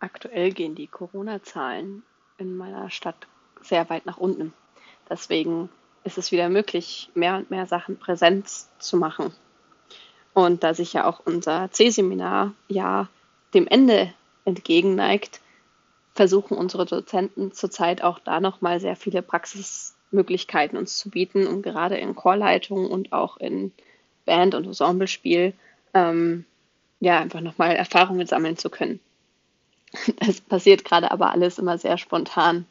Aktuell gehen die Corona-Zahlen in meiner Stadt sehr weit nach unten. Deswegen ist es wieder möglich, mehr und mehr Sachen Präsenz zu machen. Und da sich ja auch unser C-Seminar ja dem Ende entgegenneigt, versuchen unsere Dozenten zurzeit auch da nochmal sehr viele Praxismöglichkeiten uns zu bieten, um gerade in Chorleitung und auch in Band- und Ensemblespiel ähm, ja einfach nochmal Erfahrungen sammeln zu können. Es passiert gerade aber alles immer sehr spontan.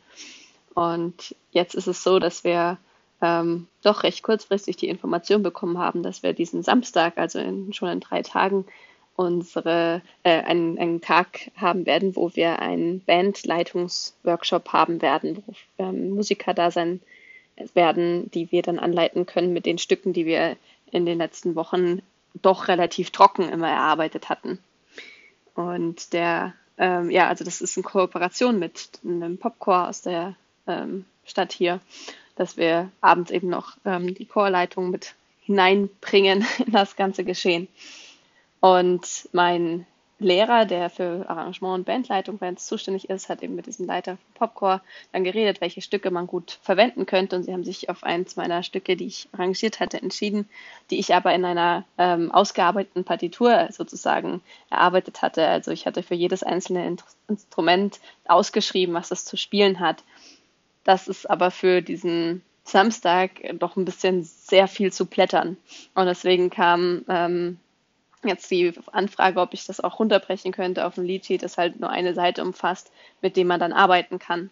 Und jetzt ist es so, dass wir ähm, doch recht kurzfristig die Information bekommen haben, dass wir diesen Samstag, also in, schon in drei Tagen, unsere äh, einen, einen Tag haben werden, wo wir einen Bandleitungsworkshop haben werden, wo ähm, Musiker da sein werden, die wir dann anleiten können mit den Stücken, die wir in den letzten Wochen doch relativ trocken immer erarbeitet hatten. Und der, ähm, ja, also das ist in Kooperation mit einem Popcore aus der ähm, Stadt hier, dass wir abends eben noch ähm, die Chorleitung mit hineinbringen in das ganze Geschehen. Und mein Lehrer, der für Arrangement und Bandleitung uns zuständig ist, hat eben mit diesem Leiter von Popcore dann geredet, welche Stücke man gut verwenden könnte. Und sie haben sich auf eins meiner Stücke, die ich arrangiert hatte, entschieden, die ich aber in einer ähm, ausgearbeiteten Partitur sozusagen erarbeitet hatte. Also ich hatte für jedes einzelne Instrument ausgeschrieben, was es zu spielen hat. Das ist aber für diesen Samstag doch ein bisschen sehr viel zu plättern. Und deswegen kam ähm, jetzt die Anfrage, ob ich das auch runterbrechen könnte auf ein Liedsheet, das halt nur eine Seite umfasst, mit dem man dann arbeiten kann.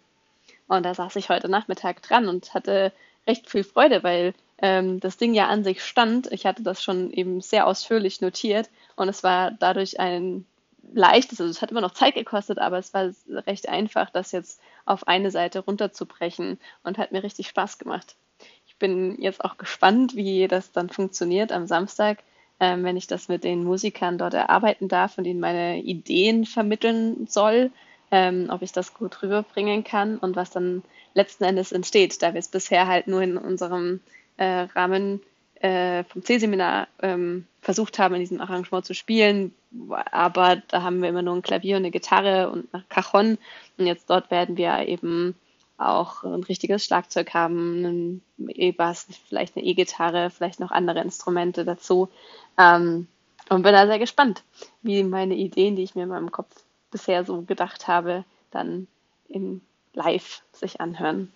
Und da saß ich heute Nachmittag dran und hatte recht viel Freude, weil ähm, das Ding ja an sich stand. Ich hatte das schon eben sehr ausführlich notiert und es war dadurch ein leichtes, also es hat immer noch Zeit gekostet, aber es war recht einfach, das jetzt auf eine Seite runterzubrechen und hat mir richtig Spaß gemacht. Ich bin jetzt auch gespannt, wie das dann funktioniert am Samstag, ähm, wenn ich das mit den Musikern dort erarbeiten darf und ihnen meine Ideen vermitteln soll, ähm, ob ich das gut rüberbringen kann und was dann letzten Endes entsteht, da wir es bisher halt nur in unserem äh, Rahmen äh, vom C-Seminar ähm, versucht haben, in diesem Arrangement zu spielen. Aber da haben wir immer nur ein Klavier und eine Gitarre und ein Cajon. Und jetzt dort werden wir eben auch ein richtiges Schlagzeug haben, einen E-Bass, vielleicht eine E-Gitarre, vielleicht noch andere Instrumente dazu. Ähm, und bin da sehr gespannt, wie meine Ideen, die ich mir in meinem Kopf bisher so gedacht habe, dann in live sich anhören.